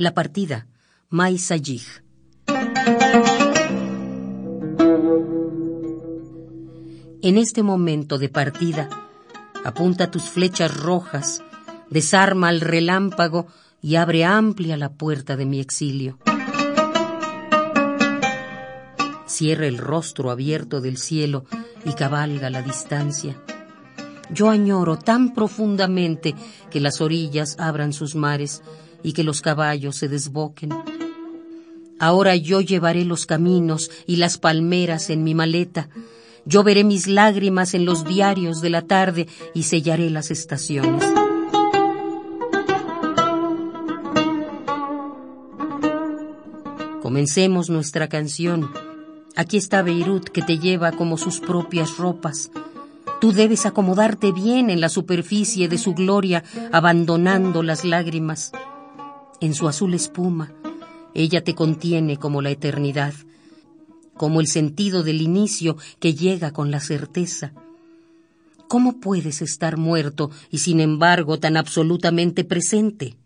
La partida, Mai. En este momento de partida, apunta tus flechas rojas, desarma al relámpago y abre amplia la puerta de mi exilio. Cierra el rostro abierto del cielo y cabalga la distancia. Yo añoro tan profundamente que las orillas abran sus mares y que los caballos se desboquen. Ahora yo llevaré los caminos y las palmeras en mi maleta. Yo veré mis lágrimas en los diarios de la tarde y sellaré las estaciones. Comencemos nuestra canción. Aquí está Beirut que te lleva como sus propias ropas. Tú debes acomodarte bien en la superficie de su gloria, abandonando las lágrimas. En su azul espuma, ella te contiene como la eternidad, como el sentido del inicio que llega con la certeza. ¿Cómo puedes estar muerto y sin embargo tan absolutamente presente?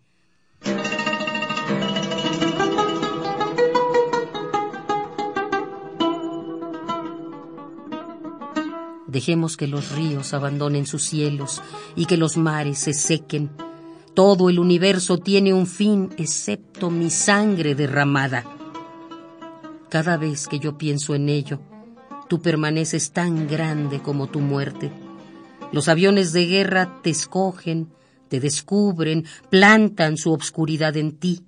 Dejemos que los ríos abandonen sus cielos y que los mares se sequen. Todo el universo tiene un fin excepto mi sangre derramada. Cada vez que yo pienso en ello, tú permaneces tan grande como tu muerte. Los aviones de guerra te escogen, te descubren, plantan su obscuridad en ti.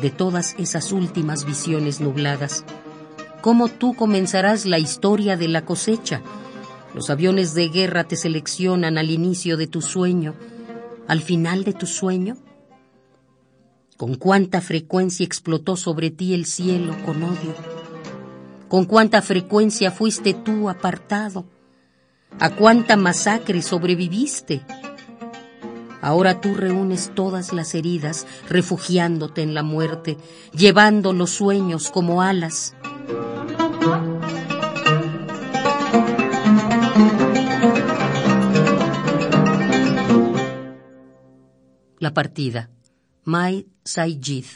de todas esas últimas visiones nubladas. ¿Cómo tú comenzarás la historia de la cosecha? Los aviones de guerra te seleccionan al inicio de tu sueño, al final de tu sueño. ¿Con cuánta frecuencia explotó sobre ti el cielo con odio? ¿Con cuánta frecuencia fuiste tú apartado? ¿A cuánta masacre sobreviviste? Ahora tú reúnes todas las heridas, refugiándote en la muerte, llevando los sueños como alas. La partida. Mai Saijid.